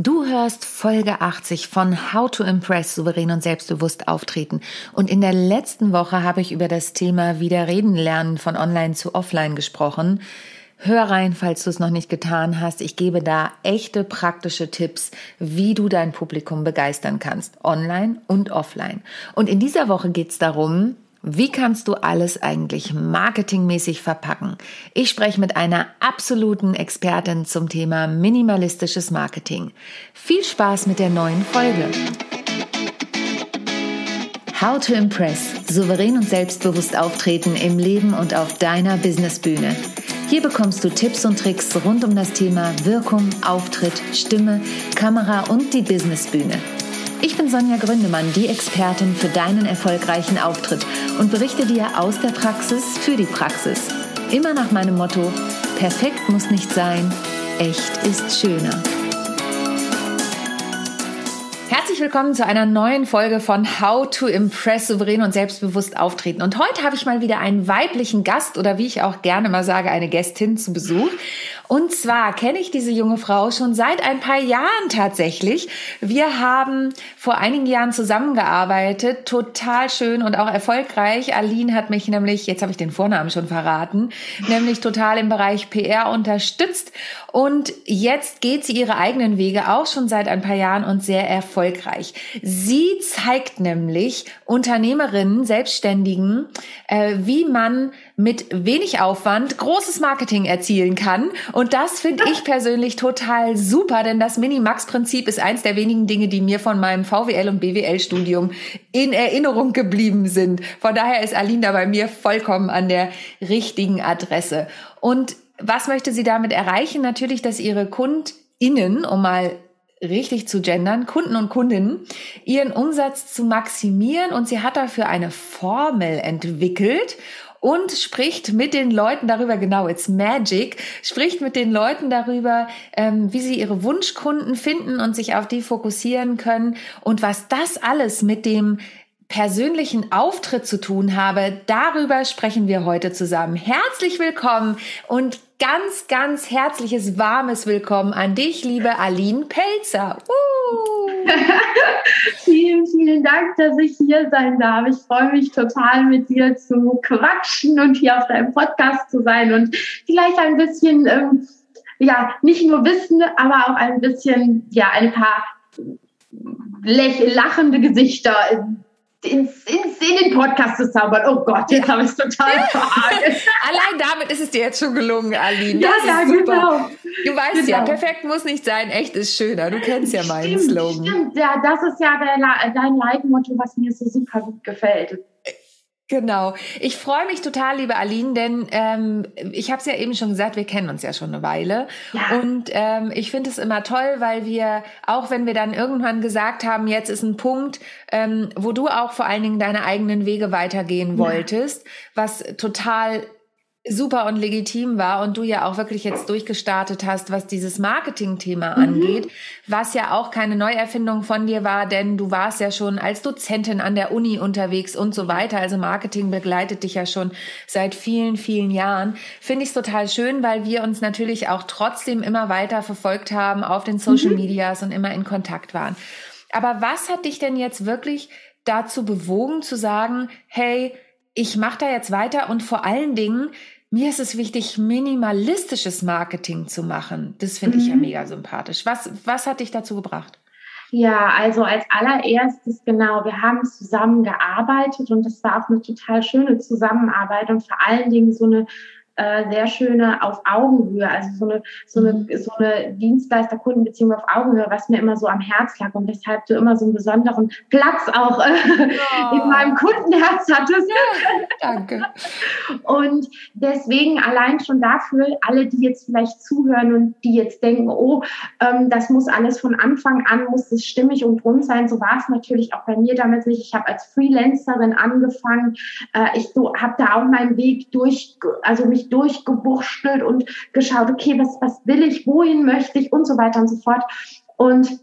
Du hörst Folge 80 von How to Impress souverän und selbstbewusst auftreten. Und in der letzten Woche habe ich über das Thema wieder reden lernen von online zu offline gesprochen. Hör rein, falls du es noch nicht getan hast. Ich gebe da echte praktische Tipps, wie du dein Publikum begeistern kannst, online und offline. Und in dieser Woche geht es darum, wie kannst du alles eigentlich marketingmäßig verpacken? Ich spreche mit einer absoluten Expertin zum Thema minimalistisches Marketing. Viel Spaß mit der neuen Folge. How to Impress. Souverän und selbstbewusst auftreten im Leben und auf deiner Businessbühne. Hier bekommst du Tipps und Tricks rund um das Thema Wirkung, Auftritt, Stimme, Kamera und die Businessbühne. Ich bin Sonja Gründemann, die Expertin für deinen erfolgreichen Auftritt und berichte dir aus der Praxis für die Praxis. Immer nach meinem Motto, perfekt muss nicht sein, echt ist schöner. Herzlich willkommen zu einer neuen Folge von How to Impress souverän und selbstbewusst auftreten. Und heute habe ich mal wieder einen weiblichen Gast oder wie ich auch gerne mal sage, eine Gästin zu Besuch. Und zwar kenne ich diese junge Frau schon seit ein paar Jahren tatsächlich. Wir haben vor einigen Jahren zusammengearbeitet, total schön und auch erfolgreich. Aline hat mich nämlich, jetzt habe ich den Vornamen schon verraten, nämlich total im Bereich PR unterstützt. Und jetzt geht sie ihre eigenen Wege auch schon seit ein paar Jahren und sehr erfolgreich. Sie zeigt nämlich Unternehmerinnen, Selbstständigen, äh, wie man mit wenig Aufwand großes Marketing erzielen kann. Und das finde ich persönlich total super, denn das Minimax-Prinzip ist eins der wenigen Dinge, die mir von meinem VWL- und BWL-Studium in Erinnerung geblieben sind. Von daher ist Aline da bei mir vollkommen an der richtigen Adresse. Und was möchte sie damit erreichen? Natürlich, dass ihre KundInnen, um mal richtig zu gendern, Kunden und Kundinnen, ihren Umsatz zu maximieren und sie hat dafür eine Formel entwickelt und spricht mit den Leuten darüber, genau, it's magic, spricht mit den Leuten darüber, ähm, wie sie ihre Wunschkunden finden und sich auf die fokussieren können und was das alles mit dem persönlichen Auftritt zu tun habe, darüber sprechen wir heute zusammen. Herzlich willkommen und ganz, ganz herzliches, warmes Willkommen an dich, liebe Aline Pelzer. Uh. vielen, vielen Dank, dass ich hier sein darf. Ich freue mich total, mit dir zu quatschen und hier auf deinem Podcast zu sein und vielleicht ein bisschen, ähm, ja, nicht nur Wissen, aber auch ein bisschen, ja, ein paar lachende Gesichter ins, ins, in den Podcast zu zaubern. Oh Gott, jetzt habe ich es total verhagelt. Allein damit ist es dir jetzt schon gelungen, Aline. Das ja, ja, genau. Du weißt genau. ja, perfekt muss nicht sein, echt ist schöner. Du kennst ja meinen stimmt, Slogan. Stimmt, ja, das ist ja dein, dein Leitmotto, was mir so super gut gefällt. Genau. Ich freue mich total, liebe Aline, denn ähm, ich habe es ja eben schon gesagt, wir kennen uns ja schon eine Weile. Ja. Und ähm, ich finde es immer toll, weil wir, auch wenn wir dann irgendwann gesagt haben, jetzt ist ein Punkt, ähm, wo du auch vor allen Dingen deine eigenen Wege weitergehen wolltest, ja. was total super und legitim war und du ja auch wirklich jetzt durchgestartet hast, was dieses Marketing-Thema mhm. angeht, was ja auch keine Neuerfindung von dir war, denn du warst ja schon als Dozentin an der Uni unterwegs und so weiter. Also Marketing begleitet dich ja schon seit vielen, vielen Jahren. Finde ich es total schön, weil wir uns natürlich auch trotzdem immer weiter verfolgt haben auf den Social mhm. Medias und immer in Kontakt waren. Aber was hat dich denn jetzt wirklich dazu bewogen zu sagen, hey, ich mache da jetzt weiter und vor allen Dingen, mir ist es wichtig, minimalistisches Marketing zu machen. Das finde mhm. ich ja mhm. mega sympathisch. Was, was hat dich dazu gebracht? Ja, also als allererstes genau, wir haben zusammen gearbeitet und das war auch eine total schöne Zusammenarbeit und vor allen Dingen so eine äh, sehr schöne auf Augenhöhe, also so eine, so eine, mhm. so eine Dienstleister-Kundenbeziehung auf Augenhöhe, was mir immer so am Herz lag und weshalb du immer so einen besonderen Platz auch äh, oh. in meinem Kundenherz hattest. Ja, danke. Und deswegen allein schon dafür, alle, die jetzt vielleicht zuhören und die jetzt denken, oh, ähm, das muss alles von Anfang an, muss es stimmig und rund sein. So war es natürlich auch bei mir damals nicht. Ich habe als Freelancerin angefangen. Äh, ich so, habe da auch meinen Weg durch, also mich durchgeburschtelt und geschaut, okay, was, was will ich, wohin möchte ich und so weiter und so fort. Und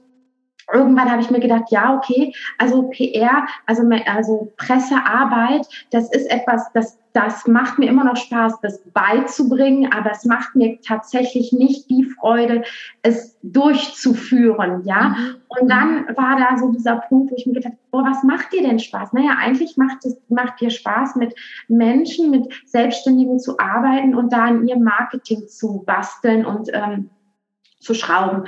irgendwann habe ich mir gedacht, ja, okay, also PR, also, also Pressearbeit, das ist etwas, das, das macht mir immer noch Spaß, das beizubringen, aber es macht mir tatsächlich nicht die Freude, es durchzuführen, ja. Mhm. Und dann war da so dieser Punkt, wo ich mir gedacht habe, boah, was macht dir denn Spaß? Naja, eigentlich macht es, macht dir Spaß, mit Menschen, mit Selbstständigen zu arbeiten und da in ihrem Marketing zu basteln und ähm, zu schrauben.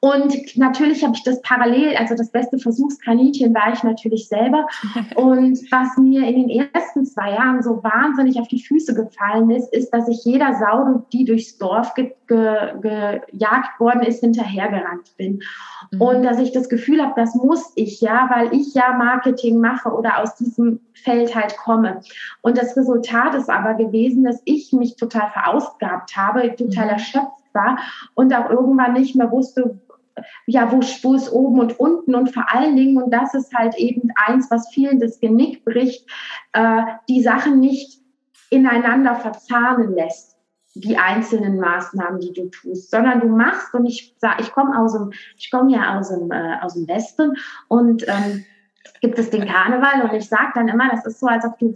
Und natürlich habe ich das parallel, also das beste Versuchskaninchen war ich natürlich selber. Und was mir in den ersten zwei Jahren so wahnsinnig auf die Füße gefallen ist, ist, dass ich jeder Sau, die durchs Dorf ge ge gejagt worden ist, hinterhergerannt bin. Mhm. Und dass ich das Gefühl habe, das muss ich ja, weil ich ja Marketing mache oder aus diesem Feld halt komme. Und das Resultat ist aber gewesen, dass ich mich total verausgabt habe, total mhm. erschöpft war und auch irgendwann nicht mehr wusste, ja, wo, wo ist oben und unten und vor allen Dingen, und das ist halt eben eins, was vielen das Genick bricht, äh, die Sachen nicht ineinander verzahnen lässt, die einzelnen Maßnahmen, die du tust, sondern du machst, und ich sage, ich komme aus ja aus dem, äh, aus dem Westen und ähm, gibt es den Karneval und ich sage dann immer, das ist so, als ob du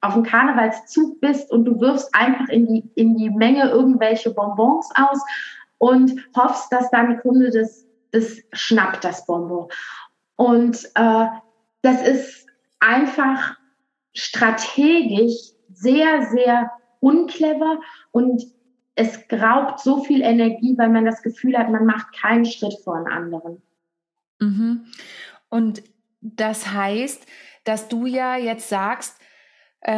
auf dem Karnevalszug bist und du wirfst einfach in die, in die Menge irgendwelche Bonbons aus und hoffst, dass dein Kunde das, das schnappt, das Bonbon. Und äh, das ist einfach strategisch sehr, sehr unclever und es raubt so viel Energie, weil man das Gefühl hat, man macht keinen Schritt vor einen anderen. Mhm. Und das heißt, dass du ja jetzt sagst,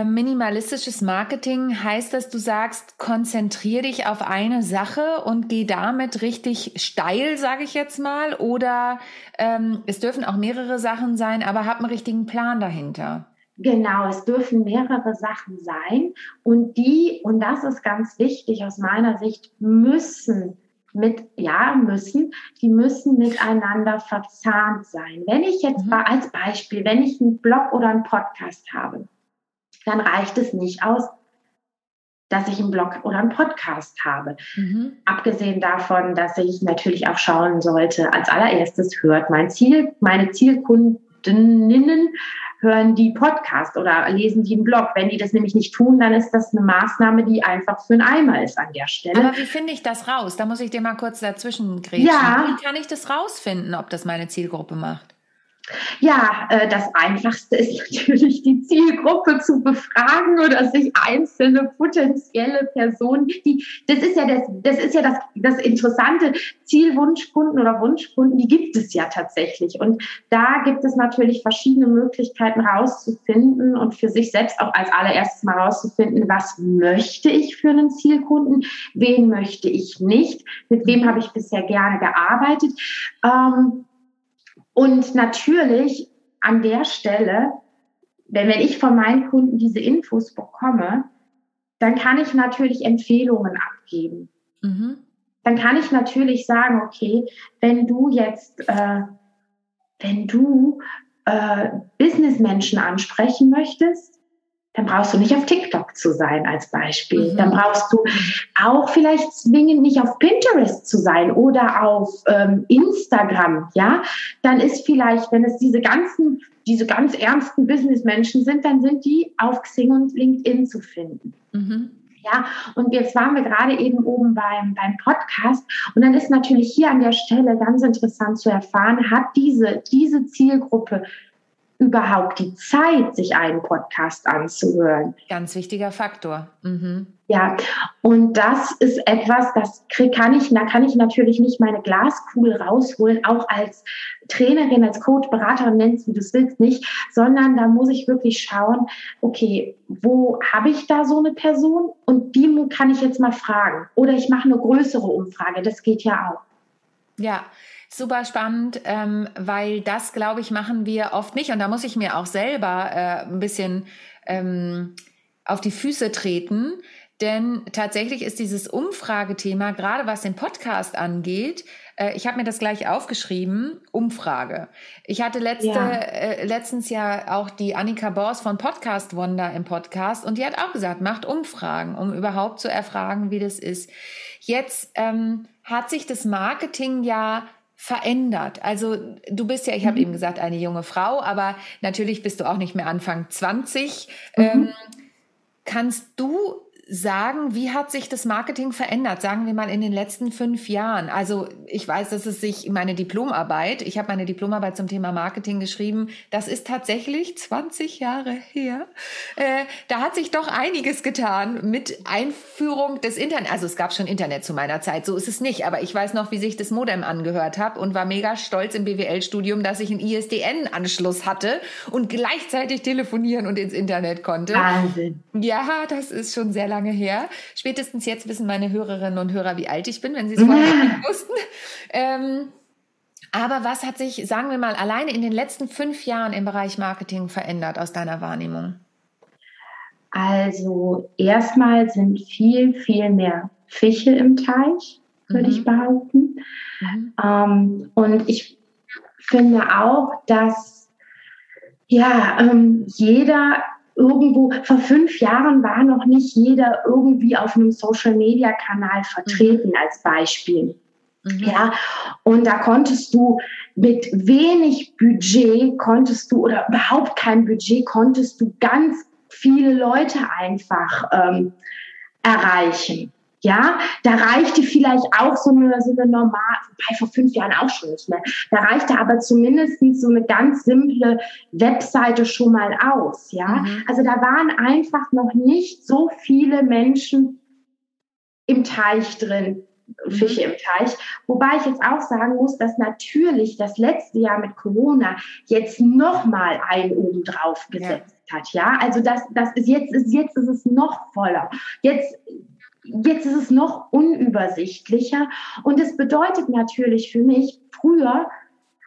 minimalistisches Marketing heißt, dass du sagst, konzentriere dich auf eine Sache und geh damit richtig steil, sage ich jetzt mal, oder ähm, es dürfen auch mehrere Sachen sein, aber hab einen richtigen Plan dahinter. Genau, es dürfen mehrere Sachen sein und die, und das ist ganz wichtig aus meiner Sicht, müssen mit, ja, müssen, die müssen miteinander verzahnt sein. Wenn ich jetzt mhm. mal als Beispiel, wenn ich einen Blog oder einen Podcast habe, dann reicht es nicht aus, dass ich einen Blog oder einen Podcast habe. Mhm. Abgesehen davon, dass ich natürlich auch schauen sollte, als allererstes hört mein Ziel, meine Zielkundinnen hören die Podcast oder lesen die einen Blog. Wenn die das nämlich nicht tun, dann ist das eine Maßnahme, die einfach für einen Eimer ist an der Stelle. Aber wie finde ich das raus? Da muss ich dir mal kurz dazwischen grätschen. Ja. Wie kann ich das rausfinden, ob das meine Zielgruppe macht? Ja, äh, das Einfachste ist natürlich, die Zielgruppe zu befragen oder sich einzelne potenzielle Personen, die, das ist ja das, das ist ja das, das interessante Zielwunschkunden oder Wunschkunden, die gibt es ja tatsächlich. Und da gibt es natürlich verschiedene Möglichkeiten rauszufinden und für sich selbst auch als allererstes mal rauszufinden, was möchte ich für einen Zielkunden, wen möchte ich nicht, mit wem habe ich bisher gerne gearbeitet. Ähm, und natürlich an der Stelle, wenn, wenn ich von meinen Kunden diese Infos bekomme, dann kann ich natürlich Empfehlungen abgeben. Mhm. Dann kann ich natürlich sagen, okay, wenn du jetzt, äh, wenn du äh, Businessmenschen ansprechen möchtest, dann brauchst du nicht auf TikTok zu sein als Beispiel. Mhm. Dann brauchst du auch vielleicht zwingend nicht auf Pinterest zu sein oder auf ähm, Instagram. Ja, dann ist vielleicht, wenn es diese ganzen, diese ganz ernsten Businessmenschen sind, dann sind die auf Xing und LinkedIn zu finden. Mhm. Ja, und jetzt waren wir gerade eben oben beim, beim Podcast. Und dann ist natürlich hier an der Stelle ganz interessant zu erfahren, hat diese, diese Zielgruppe überhaupt die Zeit, sich einen Podcast anzuhören. Ganz wichtiger Faktor. Mhm. Ja, und das ist etwas, das kann ich, da kann ich natürlich nicht meine Glaskugel rausholen, auch als Trainerin, als Coach, Beraterin, nennst wie du es willst, nicht, sondern da muss ich wirklich schauen, okay, wo habe ich da so eine Person und die kann ich jetzt mal fragen. Oder ich mache eine größere Umfrage, das geht ja auch. Ja, super spannend, ähm, weil das, glaube ich, machen wir oft nicht. Und da muss ich mir auch selber äh, ein bisschen ähm, auf die Füße treten. Denn tatsächlich ist dieses Umfragethema, gerade was den Podcast angeht, äh, ich habe mir das gleich aufgeschrieben, Umfrage. Ich hatte letzte, ja. Äh, letztens ja auch die Annika Bors von Podcast Wonder im Podcast und die hat auch gesagt, macht Umfragen, um überhaupt zu erfragen, wie das ist. Jetzt ähm, hat sich das Marketing ja verändert? Also du bist ja, ich habe mhm. eben gesagt, eine junge Frau, aber natürlich bist du auch nicht mehr Anfang 20. Mhm. Ähm, kannst du sagen, wie hat sich das Marketing verändert, sagen wir mal in den letzten fünf Jahren? Also ich weiß, dass es sich meine Diplomarbeit, ich habe meine Diplomarbeit zum Thema Marketing geschrieben, das ist tatsächlich 20 Jahre her. Äh, da hat sich doch einiges getan mit Einführung des Internet. Also es gab schon Internet zu meiner Zeit, so ist es nicht, aber ich weiß noch, wie sich das Modem angehört hat und war mega stolz im BWL-Studium, dass ich einen ISDN-Anschluss hatte und gleichzeitig telefonieren und ins Internet konnte. Wahnsinn. Ja, das ist schon sehr lange lange her. Spätestens jetzt wissen meine Hörerinnen und Hörer, wie alt ich bin, wenn sie es vorher nicht wussten. Ähm, aber was hat sich, sagen wir mal, alleine in den letzten fünf Jahren im Bereich Marketing verändert aus deiner Wahrnehmung? Also erstmal sind viel, viel mehr Fische im Teich, würde mhm. ich behaupten. Mhm. Ähm, und ich finde auch, dass ja, ähm, jeder irgendwo, vor fünf Jahren war noch nicht jeder irgendwie auf einem Social-Media-Kanal vertreten mhm. als Beispiel. Mhm. Ja, und da konntest du mit wenig Budget konntest du oder überhaupt kein Budget konntest du ganz viele Leute einfach ähm, erreichen. Ja, da reichte vielleicht auch so eine, so eine normal, wobei vor fünf Jahren auch schon nicht mehr. Da reichte aber zumindest so eine ganz simple Webseite schon mal aus. Ja, mhm. also da waren einfach noch nicht so viele Menschen im Teich drin, mhm. Fische im Teich. Wobei ich jetzt auch sagen muss, dass natürlich das letzte Jahr mit Corona jetzt nochmal einen oben drauf gesetzt ja. hat. Ja, also das, das ist jetzt, ist, jetzt ist es noch voller. Jetzt Jetzt ist es noch unübersichtlicher und es bedeutet natürlich für mich, früher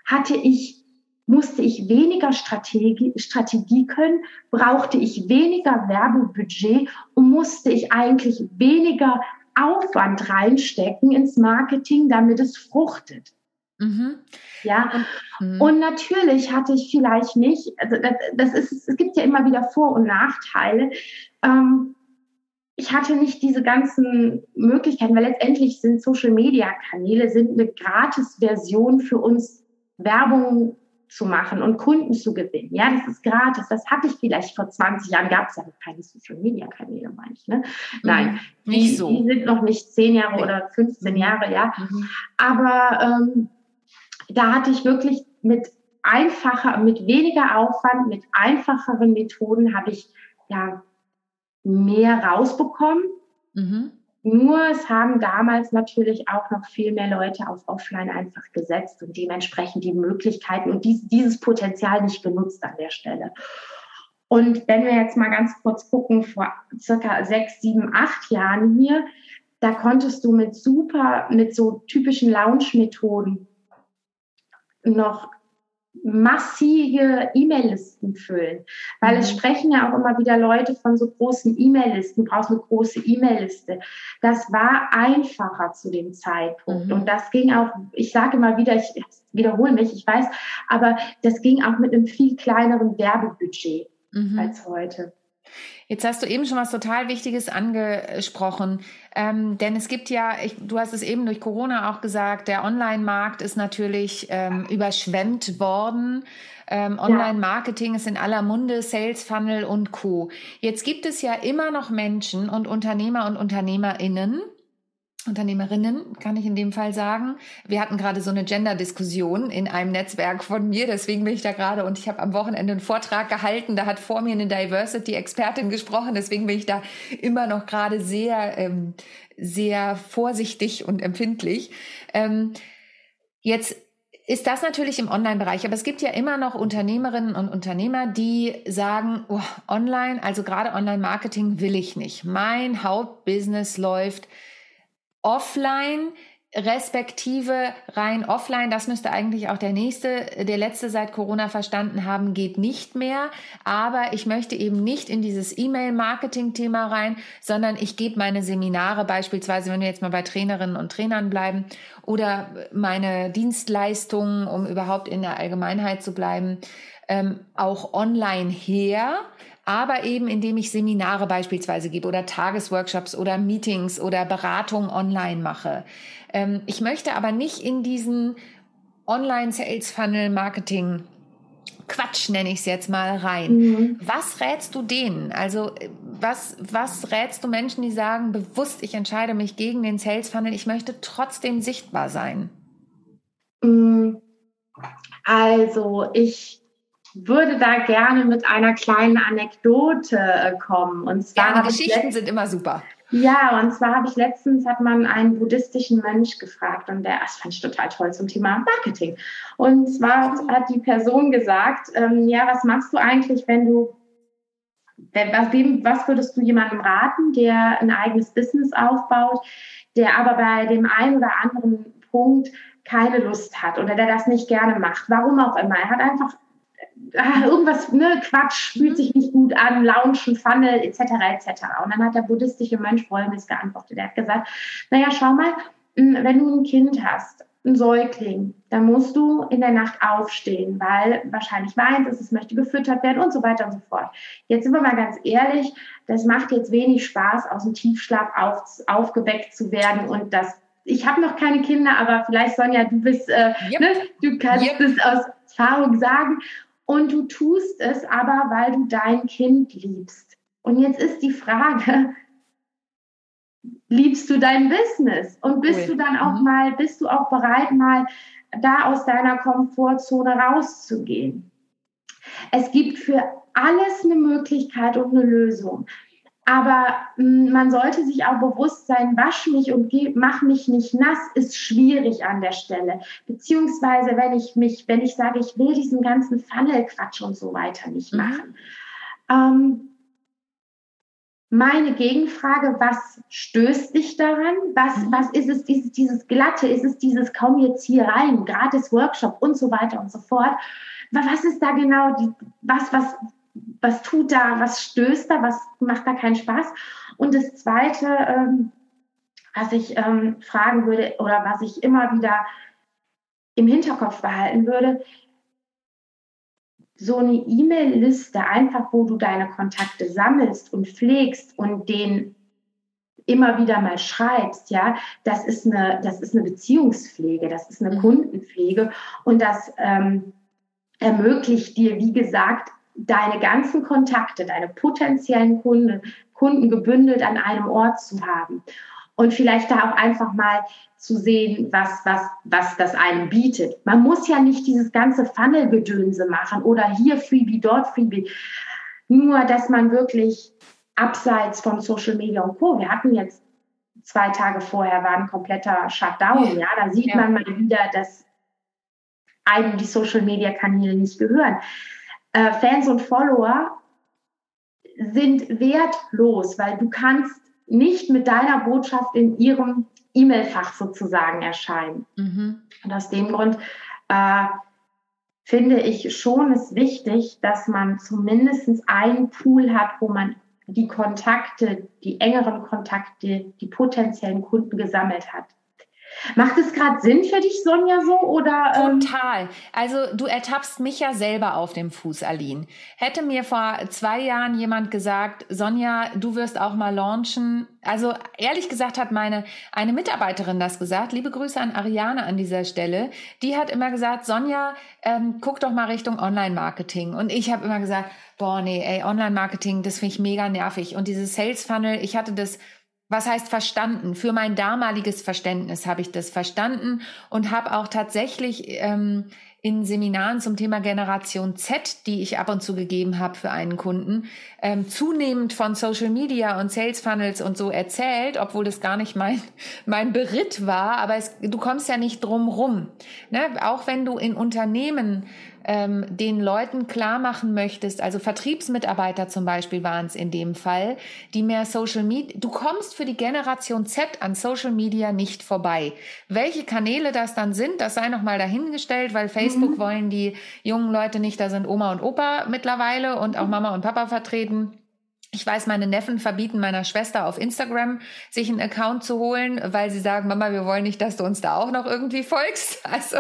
hatte ich, musste ich weniger Strategie, Strategie können, brauchte ich weniger Werbebudget und musste ich eigentlich weniger Aufwand reinstecken ins Marketing, damit es fruchtet. Mhm. Ja, mhm. und natürlich hatte ich vielleicht nicht, also das, das, ist, es gibt ja immer wieder Vor- und Nachteile. Ähm, ich hatte nicht diese ganzen Möglichkeiten, weil letztendlich sind Social Media Kanäle sind eine gratis Version für uns Werbung zu machen und Kunden zu gewinnen. Ja, das ist gratis. Das hatte ich vielleicht vor 20 Jahren, gab es ja noch keine Social Media Kanäle, meine ich. Ne? Mhm. Nein, nicht die, so. Die sind noch nicht 10 Jahre nee. oder 15 Jahre, ja. Mhm. Aber ähm, da hatte ich wirklich mit einfacher, mit weniger Aufwand, mit einfacheren Methoden habe ich ja mehr rausbekommen. Mhm. Nur es haben damals natürlich auch noch viel mehr Leute auf Offline einfach gesetzt und dementsprechend die Möglichkeiten und dies, dieses Potenzial nicht genutzt an der Stelle. Und wenn wir jetzt mal ganz kurz gucken, vor circa sechs, sieben, acht Jahren hier, da konntest du mit super, mit so typischen Launch-Methoden noch massive E-Mail-Listen füllen. Weil mhm. es sprechen ja auch immer wieder Leute von so großen E-Mail-Listen, du brauchst eine große E-Mail-Liste. Das war einfacher zu dem Zeitpunkt. Mhm. Und das ging auch, ich sage immer wieder, ich wiederhole mich, ich weiß, aber das ging auch mit einem viel kleineren Werbebudget mhm. als heute. Jetzt hast du eben schon was total Wichtiges angesprochen, ähm, denn es gibt ja, ich, du hast es eben durch Corona auch gesagt, der Online-Markt ist natürlich ähm, überschwemmt worden. Ähm, Online-Marketing ist in aller Munde, Sales Funnel und Co. Jetzt gibt es ja immer noch Menschen und Unternehmer und Unternehmerinnen, Unternehmerinnen, kann ich in dem Fall sagen. Wir hatten gerade so eine Gender-Diskussion in einem Netzwerk von mir, deswegen bin ich da gerade und ich habe am Wochenende einen Vortrag gehalten, da hat vor mir eine Diversity-Expertin gesprochen, deswegen bin ich da immer noch gerade sehr, ähm, sehr vorsichtig und empfindlich. Ähm, jetzt ist das natürlich im Online-Bereich, aber es gibt ja immer noch Unternehmerinnen und Unternehmer, die sagen, oh, online, also gerade Online-Marketing will ich nicht. Mein Hauptbusiness läuft offline respektive rein offline, das müsste eigentlich auch der nächste, der letzte seit Corona verstanden haben, geht nicht mehr. Aber ich möchte eben nicht in dieses E-Mail-Marketing-Thema rein, sondern ich gebe meine Seminare beispielsweise, wenn wir jetzt mal bei Trainerinnen und Trainern bleiben, oder meine Dienstleistungen, um überhaupt in der Allgemeinheit zu bleiben, ähm, auch online her aber eben indem ich Seminare beispielsweise gebe oder Tagesworkshops oder Meetings oder Beratungen online mache. Ähm, ich möchte aber nicht in diesen Online-Sales-Funnel-Marketing Quatsch nenne ich es jetzt mal rein. Mhm. Was rätst du denen? Also was, was rätst du Menschen, die sagen, bewusst, ich entscheide mich gegen den Sales Funnel, ich möchte trotzdem sichtbar sein? Mm, also ich würde da gerne mit einer kleinen Anekdote äh, kommen. Und zwar gerne, Geschichten sind immer super. Ja, und zwar habe ich letztens hat man einen buddhistischen Mönch gefragt und der, das fand ich total toll zum Thema Marketing. Und zwar hat die Person gesagt, ähm, ja, was machst du eigentlich, wenn du, was, was würdest du jemandem raten, der ein eigenes Business aufbaut, der aber bei dem einen oder anderen Punkt keine Lust hat oder der das nicht gerne macht, warum auch immer. Er hat einfach ah, irgendwas, ne, Quatsch, fühlt sich nicht gut an, Launchen, Funnel, etc., etc. Und dann hat der buddhistische Mönch Folgendes geantwortet. Er hat gesagt, naja, schau mal, hm, wenn du ein Kind hast, ein Säugling, dann musst du in der Nacht aufstehen, weil wahrscheinlich weint es, es möchte gefüttert werden und so weiter und so fort. Jetzt sind wir mal ganz ehrlich, das macht jetzt wenig Spaß, aus dem Tiefschlaf auf, aufgeweckt zu werden und das ich habe noch keine Kinder, aber vielleicht Sonja, du bist, äh, yep. ne, du kannst yep. es aus Erfahrung sagen. Und du tust es aber, weil du dein Kind liebst. Und jetzt ist die Frage, liebst du dein Business? Und bist cool. du dann auch mhm. mal, bist du auch bereit, mal da aus deiner Komfortzone rauszugehen? Es gibt für alles eine Möglichkeit und eine Lösung. Aber mh, man sollte sich auch bewusst sein, wasch mich und geh, mach mich nicht nass, ist schwierig an der Stelle. Beziehungsweise, wenn ich mich, wenn ich sage, ich will diesen ganzen Funnel-Quatsch und so weiter nicht mhm. machen. Ähm, meine Gegenfrage, was stößt dich daran? Was, mhm. was ist es, dieses, dieses Glatte? Ist es dieses, kaum jetzt hier rein, gratis Workshop und so weiter und so fort? Was ist da genau, die, was, was, was tut da, was stößt da, was macht da keinen Spaß. Und das Zweite, ähm, was ich ähm, fragen würde oder was ich immer wieder im Hinterkopf behalten würde, so eine E-Mail-Liste, einfach wo du deine Kontakte sammelst und pflegst und den immer wieder mal schreibst, ja, das ist eine, das ist eine Beziehungspflege, das ist eine mhm. Kundenpflege und das ähm, ermöglicht dir, wie gesagt, deine ganzen Kontakte, deine potenziellen Kunden, Kunden gebündelt an einem Ort zu haben. Und vielleicht da auch einfach mal zu sehen, was, was, was das einem bietet. Man muss ja nicht dieses ganze Funnel-Gedönse machen oder hier Freebie, dort Freebie. Nur, dass man wirklich abseits von Social Media und Co. Wir hatten jetzt zwei Tage vorher war ein kompletter Shutdown. Ja, da sieht ja. man mal wieder, dass einem die Social Media Kanäle nicht gehören äh, Fans und Follower sind wertlos, weil du kannst nicht mit deiner Botschaft in ihrem E-Mail-Fach sozusagen erscheinen. Mhm. Und aus dem Grund äh, finde ich schon es wichtig, dass man zumindest einen Pool hat, wo man die Kontakte, die engeren Kontakte, die potenziellen Kunden gesammelt hat. Macht es gerade Sinn für dich, Sonja, so? Oder, ähm Total. Also du ertappst mich ja selber auf dem Fuß, Aline. Hätte mir vor zwei Jahren jemand gesagt, Sonja, du wirst auch mal launchen. Also ehrlich gesagt hat meine eine Mitarbeiterin das gesagt. Liebe Grüße an Ariane an dieser Stelle. Die hat immer gesagt, Sonja, ähm, guck doch mal Richtung Online-Marketing. Und ich habe immer gesagt, boah, nee, ey, Online-Marketing, das finde ich mega nervig. Und dieses Sales-Funnel, ich hatte das was heißt verstanden? Für mein damaliges Verständnis habe ich das verstanden und habe auch tatsächlich ähm, in Seminaren zum Thema Generation Z, die ich ab und zu gegeben habe für einen Kunden, ähm, zunehmend von Social Media und Sales Funnels und so erzählt, obwohl das gar nicht mein, mein Beritt war. Aber es, du kommst ja nicht drum rum. Ne? Auch wenn du in Unternehmen ähm, den Leuten klar machen möchtest, also Vertriebsmitarbeiter zum Beispiel waren es in dem Fall, die mehr Social Media, du kommst für die Generation Z an Social Media nicht vorbei. Welche Kanäle das dann sind, das sei nochmal dahingestellt, weil Facebook mhm. wollen die jungen Leute nicht, da sind Oma und Opa mittlerweile und auch Mama und Papa vertreten. Ich weiß, meine Neffen verbieten meiner Schwester auf Instagram, sich einen Account zu holen, weil sie sagen, Mama, wir wollen nicht, dass du uns da auch noch irgendwie folgst. Also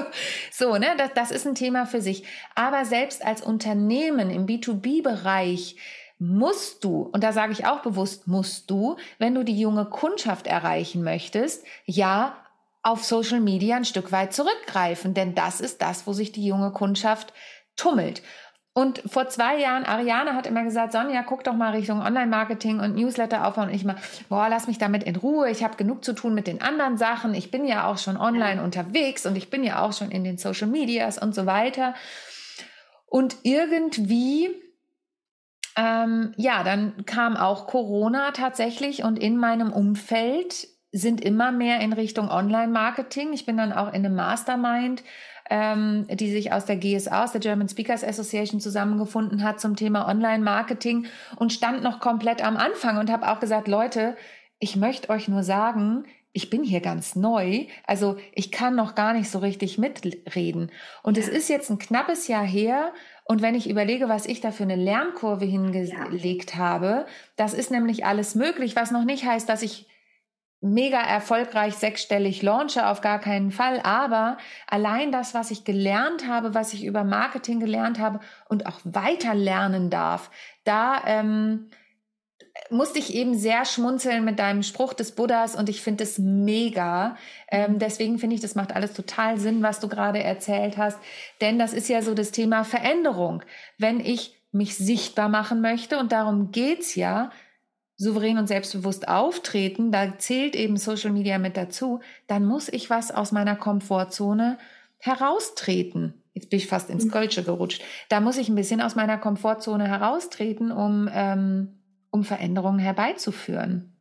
so, ne, das, das ist ein Thema für sich. Aber selbst als Unternehmen im B2B-Bereich musst du, und da sage ich auch bewusst, musst du, wenn du die junge Kundschaft erreichen möchtest, ja, auf Social Media ein Stück weit zurückgreifen, denn das ist das, wo sich die junge Kundschaft tummelt. Und vor zwei Jahren, Ariane hat immer gesagt, Sonja, guck doch mal Richtung Online-Marketing und Newsletter aufbauen. Und ich mal, boah, lass mich damit in Ruhe. Ich habe genug zu tun mit den anderen Sachen. Ich bin ja auch schon online unterwegs und ich bin ja auch schon in den Social Medias und so weiter. Und irgendwie, ähm, ja, dann kam auch Corona tatsächlich und in meinem Umfeld sind immer mehr in Richtung Online-Marketing. Ich bin dann auch in einem Mastermind ähm, die sich aus der GSA, aus der German Speakers Association zusammengefunden hat zum Thema Online-Marketing und stand noch komplett am Anfang und habe auch gesagt, Leute, ich möchte euch nur sagen, ich bin hier ganz neu, also ich kann noch gar nicht so richtig mitreden. Und ja. es ist jetzt ein knappes Jahr her. Und wenn ich überlege, was ich da für eine Lernkurve hingelegt ja. habe, das ist nämlich alles möglich, was noch nicht heißt, dass ich mega erfolgreich sechsstellig launche, auf gar keinen Fall. Aber allein das, was ich gelernt habe, was ich über Marketing gelernt habe und auch weiter lernen darf, da ähm, musste ich eben sehr schmunzeln mit deinem Spruch des Buddhas und ich finde es mega. Ähm, deswegen finde ich, das macht alles total Sinn, was du gerade erzählt hast. Denn das ist ja so das Thema Veränderung. Wenn ich mich sichtbar machen möchte, und darum geht's ja, souverän und selbstbewusst auftreten, da zählt eben Social Media mit dazu, dann muss ich was aus meiner Komfortzone heraustreten. Jetzt bin ich fast ins Kölsche mhm. gerutscht. Da muss ich ein bisschen aus meiner Komfortzone heraustreten, um, ähm, um Veränderungen herbeizuführen.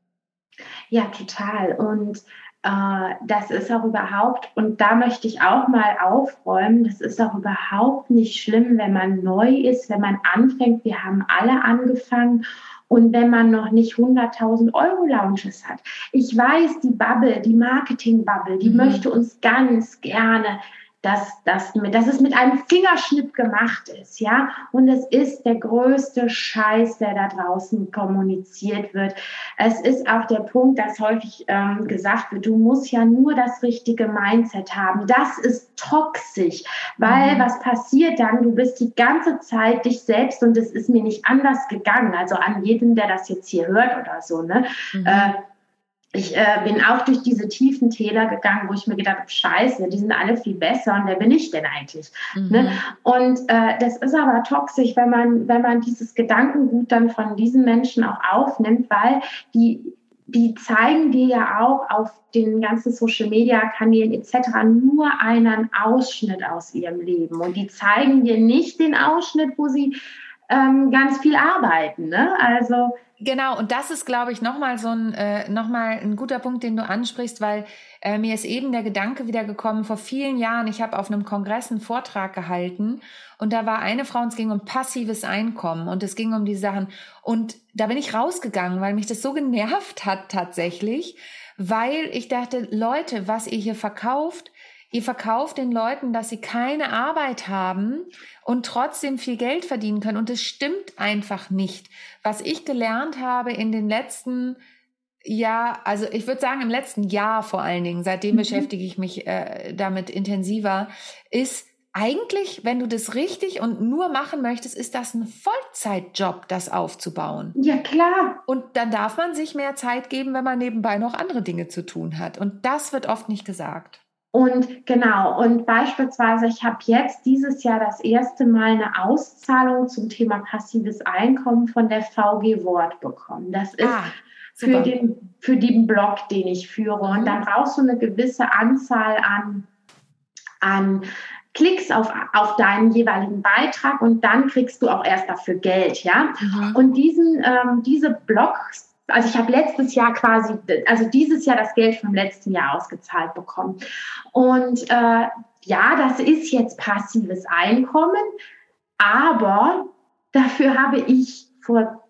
Ja, total. Und das ist auch überhaupt, und da möchte ich auch mal aufräumen, das ist auch überhaupt nicht schlimm, wenn man neu ist, wenn man anfängt. Wir haben alle angefangen und wenn man noch nicht 100.000 Euro Launches hat. Ich weiß, die Bubble, die Marketing-Bubble, die mhm. möchte uns ganz gerne dass, dass, dass es mit einem Fingerschnipp gemacht ist, ja. Und es ist der größte Scheiß, der da draußen kommuniziert wird. Es ist auch der Punkt, dass häufig ähm, gesagt wird, du musst ja nur das richtige Mindset haben. Das ist toxisch, weil mhm. was passiert dann? Du bist die ganze Zeit dich selbst und es ist mir nicht anders gegangen. Also an jeden, der das jetzt hier hört oder so, ne? Mhm. Äh, ich äh, bin auch durch diese tiefen Täler gegangen, wo ich mir gedacht habe, scheiße, die sind alle viel besser und wer bin ich denn eigentlich? Mhm. Ne? Und äh, das ist aber toxisch, wenn man, wenn man dieses Gedankengut dann von diesen Menschen auch aufnimmt, weil die, die zeigen dir ja auch auf den ganzen Social Media Kanälen etc. nur einen Ausschnitt aus ihrem Leben. Und die zeigen dir nicht den Ausschnitt, wo sie ähm, ganz viel arbeiten. Ne? Also Genau, und das ist, glaube ich, nochmal so ein, äh, noch mal ein guter Punkt, den du ansprichst, weil äh, mir ist eben der Gedanke wieder gekommen, vor vielen Jahren, ich habe auf einem Kongress einen Vortrag gehalten und da war eine Frau und es ging um passives Einkommen und es ging um die Sachen. Und da bin ich rausgegangen, weil mich das so genervt hat tatsächlich, weil ich dachte, Leute, was ihr hier verkauft, Ihr verkauft den Leuten, dass sie keine Arbeit haben und trotzdem viel Geld verdienen können. Und es stimmt einfach nicht. Was ich gelernt habe in den letzten ja, also ich würde sagen, im letzten Jahr vor allen Dingen, seitdem mhm. beschäftige ich mich äh, damit intensiver, ist eigentlich, wenn du das richtig und nur machen möchtest, ist das ein Vollzeitjob, das aufzubauen. Ja, klar. Und dann darf man sich mehr Zeit geben, wenn man nebenbei noch andere Dinge zu tun hat. Und das wird oft nicht gesagt. Und genau, und beispielsweise, ich habe jetzt dieses Jahr das erste Mal eine Auszahlung zum Thema passives Einkommen von der VG Wort bekommen. Das ist ah, für, den, für den Blog, den ich führe. Und mhm. dann brauchst du eine gewisse Anzahl an, an Klicks auf, auf deinen jeweiligen Beitrag und dann kriegst du auch erst dafür Geld, ja. Mhm. Und diesen, ähm, diese Blogs, also ich habe letztes Jahr quasi, also dieses Jahr das Geld vom letzten Jahr ausgezahlt bekommen. Und äh, ja, das ist jetzt passives Einkommen, aber dafür habe ich vor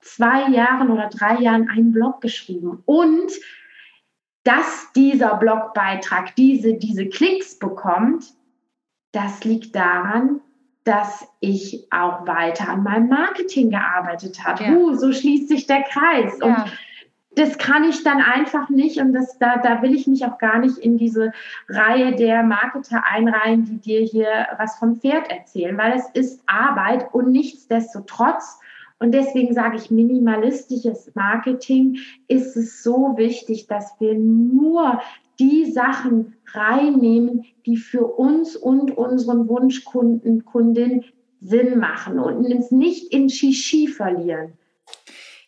zwei Jahren oder drei Jahren einen Blog geschrieben. Und dass dieser Blogbeitrag diese, diese Klicks bekommt, das liegt daran, dass ich auch weiter an meinem Marketing gearbeitet habe. Ja. Uh, so schließt sich der Kreis. Ja. Und das kann ich dann einfach nicht und das, da, da will ich mich auch gar nicht in diese Reihe der Marketer einreihen, die dir hier was vom Pferd erzählen, weil es ist Arbeit und nichtsdestotrotz und deswegen sage ich, minimalistisches Marketing ist es so wichtig, dass wir nur die Sachen reinnehmen, die für uns und unseren Wunschkunden, Kundin Sinn machen und uns nicht in Shishi verlieren.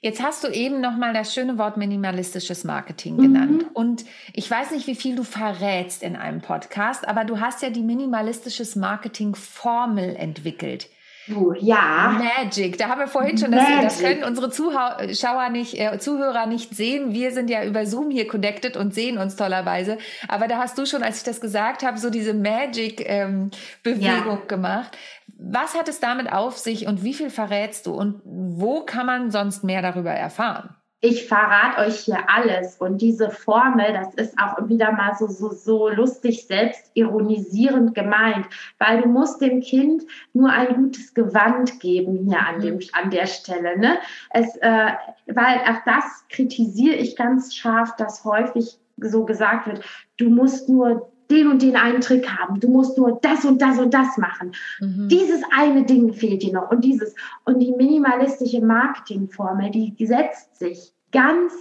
Jetzt hast du eben noch mal das schöne Wort minimalistisches Marketing genannt. Mhm. Und ich weiß nicht, wie viel du verrätst in einem Podcast, aber du hast ja die minimalistisches Marketing Formel entwickelt. Oh, ja. Magic. Da haben wir vorhin schon, das, das können unsere Zuschauer nicht, äh, Zuhörer nicht sehen. Wir sind ja über Zoom hier connected und sehen uns tollerweise. Aber da hast du schon, als ich das gesagt habe, so diese Magic-Bewegung ähm, ja. gemacht. Was hat es damit auf sich und wie viel verrätst du und wo kann man sonst mehr darüber erfahren? Ich verrate euch hier alles. Und diese Formel, das ist auch wieder mal so, so, so lustig selbst ironisierend gemeint, weil du musst dem Kind nur ein gutes Gewand geben hier an, dem, mhm. an der Stelle. Ne? Es, äh, weil auch das kritisiere ich ganz scharf, dass häufig so gesagt wird, du musst nur den und den einen Trick haben. Du musst nur das und das und das machen. Mhm. Dieses eine Ding fehlt dir noch und dieses. Und die minimalistische Marketingformel, die setzt sich ganz,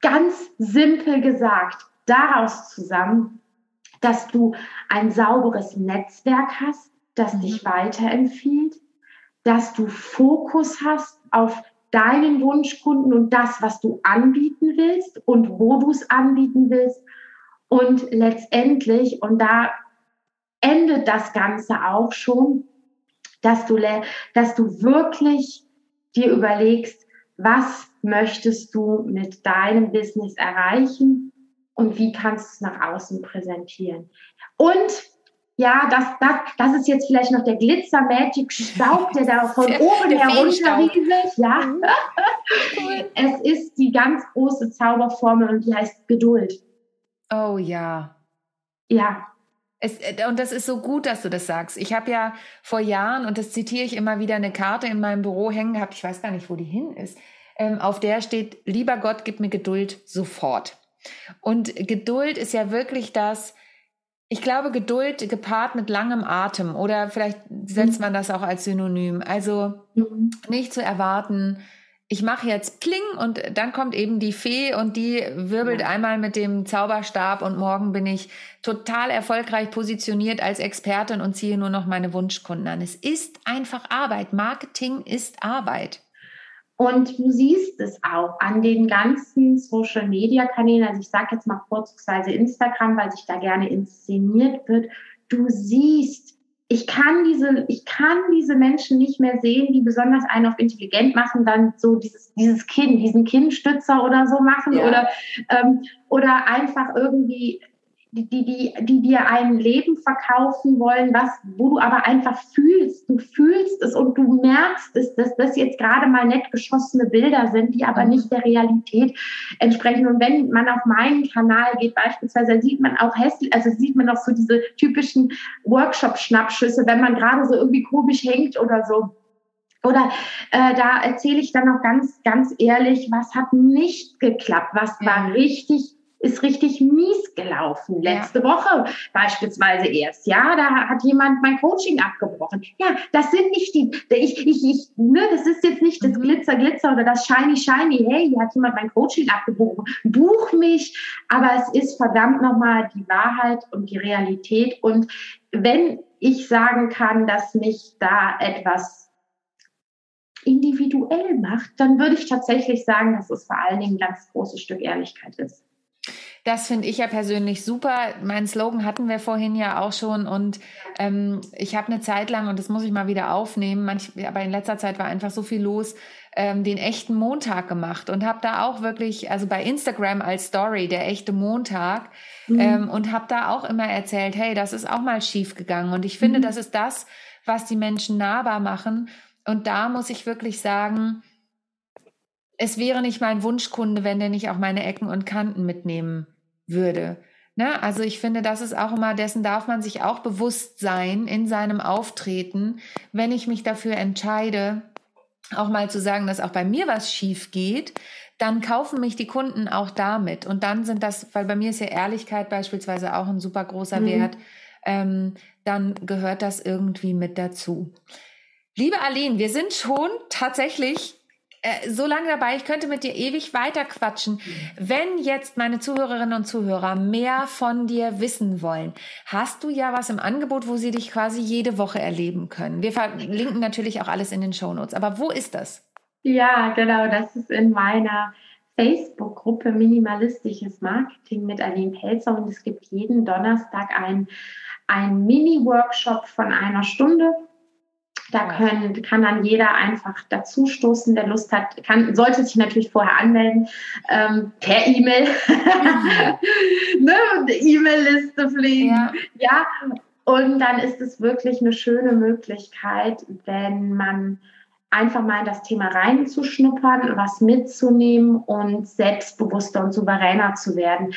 ganz simpel gesagt daraus zusammen, dass du ein sauberes Netzwerk hast, das mhm. dich weiterempfiehlt, dass du Fokus hast auf deinen Wunschkunden und das, was du anbieten willst und wo du es anbieten willst und letztendlich, und da endet das Ganze auch schon, dass du, dass du wirklich dir überlegst, was möchtest du mit deinem Business erreichen und wie kannst du es nach außen präsentieren. Und ja, das, das, das ist jetzt vielleicht noch der Glitzer Magic Staub, der da von oben herunterrieselt. Ja. Mhm. es ist die ganz große Zauberformel und die heißt Geduld. Oh ja. Ja. Es, äh, und das ist so gut, dass du das sagst. Ich habe ja vor Jahren, und das zitiere ich immer wieder, eine Karte in meinem Büro hängen gehabt, ich weiß gar nicht, wo die hin ist, ähm, auf der steht, lieber Gott, gib mir Geduld sofort. Und Geduld ist ja wirklich das, ich glaube, Geduld gepaart mit langem Atem oder vielleicht setzt mhm. man das auch als Synonym. Also mhm. nicht zu erwarten, ich mache jetzt Pling und dann kommt eben die Fee und die wirbelt ja. einmal mit dem Zauberstab und morgen bin ich total erfolgreich positioniert als Expertin und ziehe nur noch meine Wunschkunden an. Es ist einfach Arbeit. Marketing ist Arbeit. Und du siehst es auch an den ganzen Social-Media-Kanälen, also ich sage jetzt mal vorzugsweise Instagram, weil sich da gerne inszeniert wird. Du siehst, ich kann diese, ich kann diese Menschen nicht mehr sehen, die besonders einen auf intelligent machen, dann so dieses, dieses Kinn, diesen Kinnstützer oder so machen ja. oder, ähm, oder einfach irgendwie die, die, die, die dir ein Leben verkaufen wollen, was, wo du aber einfach fühlst. Du fühlst es und du merkst es, dass das jetzt gerade mal nett geschossene Bilder sind, die aber mhm. nicht der Realität entsprechen. Und wenn man auf meinen Kanal geht, beispielsweise, sieht man auch hässlich, also sieht man auch so diese typischen Workshop-Schnappschüsse, wenn man gerade so irgendwie komisch hängt oder so. Oder äh, da erzähle ich dann auch ganz, ganz ehrlich, was hat nicht geklappt, was war richtig ist richtig mies gelaufen. Letzte ja. Woche beispielsweise erst. Ja, da hat jemand mein Coaching abgebrochen. Ja, das sind nicht die, ich, ich, ich, ne, das ist jetzt nicht das mhm. Glitzer, Glitzer oder das Shiny, Shiny. Hey, hier hat jemand mein Coaching abgebrochen. Buch mich. Aber es ist verdammt nochmal die Wahrheit und die Realität. Und wenn ich sagen kann, dass mich da etwas individuell macht, dann würde ich tatsächlich sagen, dass es vor allen Dingen ein ganz großes Stück Ehrlichkeit ist. Das finde ich ja persönlich super. Mein Slogan hatten wir vorhin ja auch schon und ähm, ich habe eine Zeit lang, und das muss ich mal wieder aufnehmen, manch, aber in letzter Zeit war einfach so viel los, ähm, den echten Montag gemacht und habe da auch wirklich, also bei Instagram als Story, der echte Montag, mhm. ähm, und habe da auch immer erzählt, hey, das ist auch mal schief gegangen. Und ich finde, mhm. das ist das, was die Menschen nahbar machen. Und da muss ich wirklich sagen, es wäre nicht mein Wunschkunde, wenn der nicht auch meine Ecken und Kanten mitnehmen würde. Ne? Also ich finde, das ist auch immer, dessen darf man sich auch bewusst sein in seinem Auftreten, wenn ich mich dafür entscheide, auch mal zu sagen, dass auch bei mir was schief geht, dann kaufen mich die Kunden auch damit. Und dann sind das, weil bei mir ist ja Ehrlichkeit beispielsweise auch ein super großer mhm. Wert, ähm, dann gehört das irgendwie mit dazu. Liebe Aline, wir sind schon tatsächlich äh, so lange dabei, ich könnte mit dir ewig weiter quatschen. Wenn jetzt meine Zuhörerinnen und Zuhörer mehr von dir wissen wollen, hast du ja was im Angebot, wo sie dich quasi jede Woche erleben können. Wir verlinken natürlich auch alles in den Show Notes. Aber wo ist das? Ja, genau, das ist in meiner Facebook-Gruppe Minimalistisches Marketing mit Aline Pelzer und es gibt jeden Donnerstag ein, ein Mini-Workshop von einer Stunde da können, kann dann jeder einfach dazu stoßen, der Lust hat, kann, sollte sich natürlich vorher anmelden, ähm, per E-Mail, ne, E-Mail-Liste pflegen. Ja. ja, und dann ist es wirklich eine schöne Möglichkeit, wenn man einfach mal in das Thema reinzuschnuppern, was mitzunehmen und selbstbewusster und souveräner zu werden.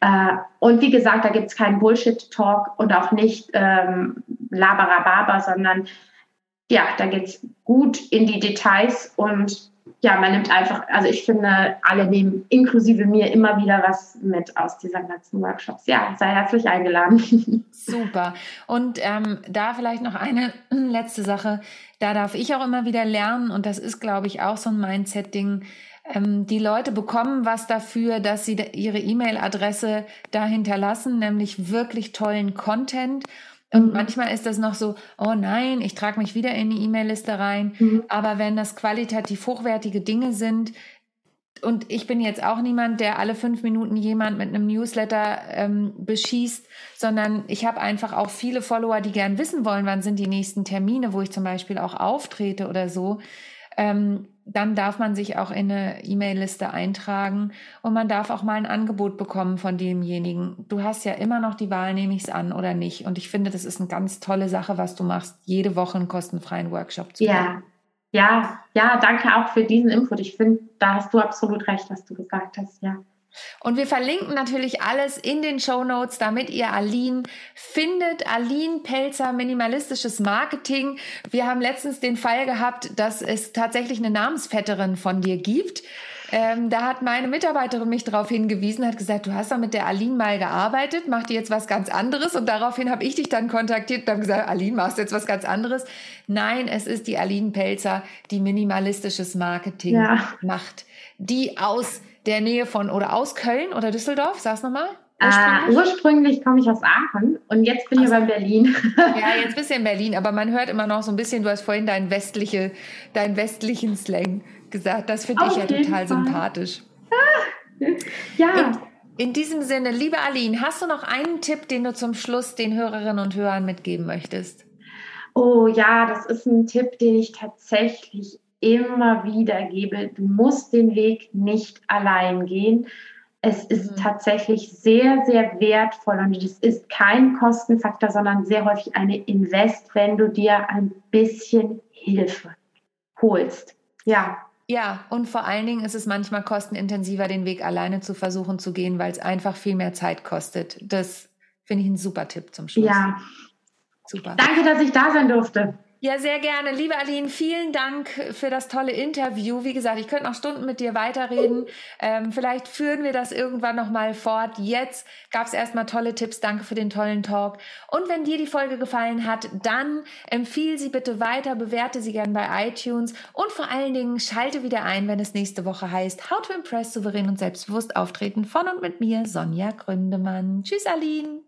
Äh, und wie gesagt, da gibt es keinen Bullshit-Talk und auch nicht ähm, Labarababa, sondern ja, da geht's gut in die Details und ja, man nimmt einfach, also ich finde, alle nehmen inklusive mir immer wieder was mit aus diesen ganzen Workshops. Ja, sei herzlich eingeladen. Super. Und ähm, da vielleicht noch eine letzte Sache. Da darf ich auch immer wieder lernen und das ist, glaube ich, auch so ein Mindset-Ding. Ähm, die Leute bekommen was dafür, dass sie ihre E-Mail-Adresse da hinterlassen, nämlich wirklich tollen Content. Und mhm. manchmal ist das noch so, oh nein, ich trage mich wieder in die E-Mail-Liste rein. Mhm. Aber wenn das qualitativ hochwertige Dinge sind, und ich bin jetzt auch niemand, der alle fünf Minuten jemand mit einem Newsletter ähm, beschießt, sondern ich habe einfach auch viele Follower, die gern wissen wollen, wann sind die nächsten Termine, wo ich zum Beispiel auch auftrete oder so. Ähm, dann darf man sich auch in eine E-Mail-Liste eintragen und man darf auch mal ein Angebot bekommen von demjenigen. Du hast ja immer noch die Wahl, nehme ich es an oder nicht. Und ich finde, das ist eine ganz tolle Sache, was du machst, jede Woche einen kostenfreien Workshop zu machen. Ja, ja, ja, danke auch für diesen Input. Ich finde, da hast du absolut recht, was du gesagt hast, ja. Und wir verlinken natürlich alles in den Show Notes, damit ihr Aline findet. Aline Pelzer, minimalistisches Marketing. Wir haben letztens den Fall gehabt, dass es tatsächlich eine Namensvetterin von dir gibt. Ähm, da hat meine Mitarbeiterin mich darauf hingewiesen, hat gesagt, du hast doch mit der Aline mal gearbeitet, mach dir jetzt was ganz anderes. Und daraufhin habe ich dich dann kontaktiert und habe gesagt, Aline, machst du jetzt was ganz anderes? Nein, es ist die Aline Pelzer, die minimalistisches Marketing ja. macht, die aus der Nähe von oder aus Köln oder Düsseldorf? Sag's nochmal. Ursprünglich, uh, ursprünglich komme ich aus Aachen und jetzt bin ich aber in Berlin. ja, jetzt bist du in Berlin, aber man hört immer noch so ein bisschen, du hast vorhin deinen, westliche, deinen westlichen Slang gesagt. Das finde ich ja total Fall. sympathisch. ja. In, in diesem Sinne, liebe Aline, hast du noch einen Tipp, den du zum Schluss den Hörerinnen und Hörern mitgeben möchtest? Oh ja, das ist ein Tipp, den ich tatsächlich immer wieder gebe, du musst den Weg nicht allein gehen. Es ist mhm. tatsächlich sehr, sehr wertvoll und es ist kein Kostenfaktor, sondern sehr häufig eine Invest, wenn du dir ein bisschen Hilfe holst. Ja. Ja, und vor allen Dingen ist es manchmal kostenintensiver, den Weg alleine zu versuchen zu gehen, weil es einfach viel mehr Zeit kostet. Das finde ich ein super Tipp zum Schluss. Ja. Super. Danke, dass ich da sein durfte. Ja, sehr gerne. Liebe Aline, vielen Dank für das tolle Interview. Wie gesagt, ich könnte noch Stunden mit dir weiterreden. Ähm, vielleicht führen wir das irgendwann nochmal fort. Jetzt gab es erstmal tolle Tipps. Danke für den tollen Talk. Und wenn dir die Folge gefallen hat, dann empfiehl sie bitte weiter, bewerte sie gern bei iTunes und vor allen Dingen schalte wieder ein, wenn es nächste Woche heißt How to Impress souverän und selbstbewusst auftreten von und mit mir, Sonja Gründemann. Tschüss, Aline.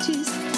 Tschüss.